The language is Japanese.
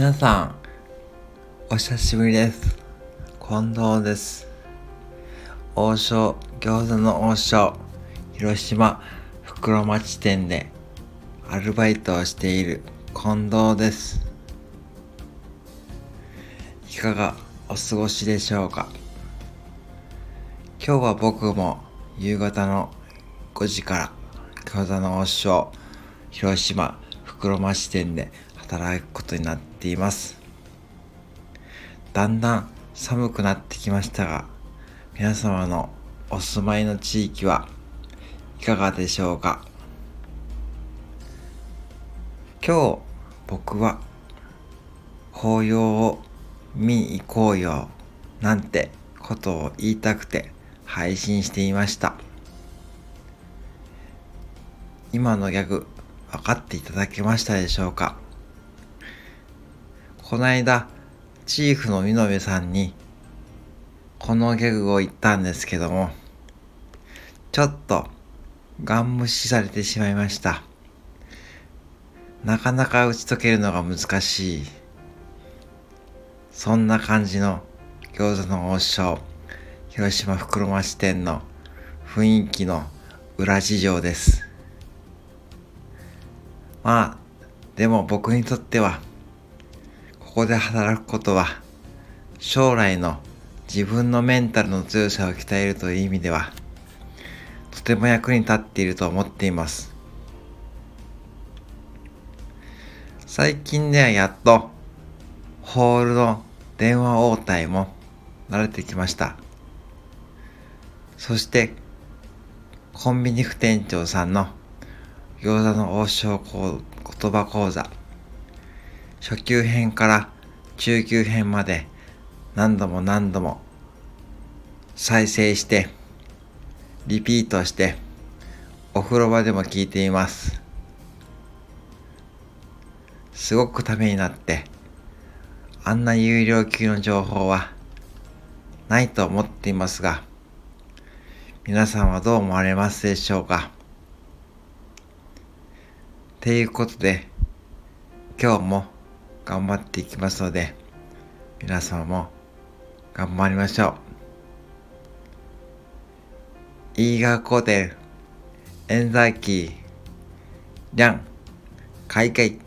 皆さん、お久しぶりです。近藤です。王将、餃子の王将、広島、袋町店でアルバイトをしている近藤です。いかがお過ごしでしょうか？今日は僕も夕方の5時から餃子の王将、広島、袋町店で働くことになってています。だんだん寒くなってきましたが、皆様のお住まいの地域はいかがでしょうか？今日僕は紅葉を見に行こうよなんてことを言いたくて配信していました。今のギャグ分かっていただけましたでしょうか？この間、チーフの美濃さんに、このギャグを言ったんですけども、ちょっと、ガン無視されてしまいました。なかなか打ち解けるのが難しい。そんな感じの餃子の王将、広島袋町店の雰囲気の裏事情です。まあ、でも僕にとっては、ここで働くことは、将来の自分のメンタルの強さを鍛えるという意味では、とても役に立っていると思っています。最近ではやっと、ホールの電話応対も慣れてきました。そして、コンビニ副店長さんの餃子の王将言葉講座初級編から中級編まで何度も何度も再生してリピートしてお風呂場でも聞いています。すごくためになってあんな有料級の情報はないと思っていますが皆さんはどう思われますでしょうか？ていうことで、今日も頑張っていきますので、皆様も頑張りましょう。いい学校で、エンザイキー、りゃん、開会。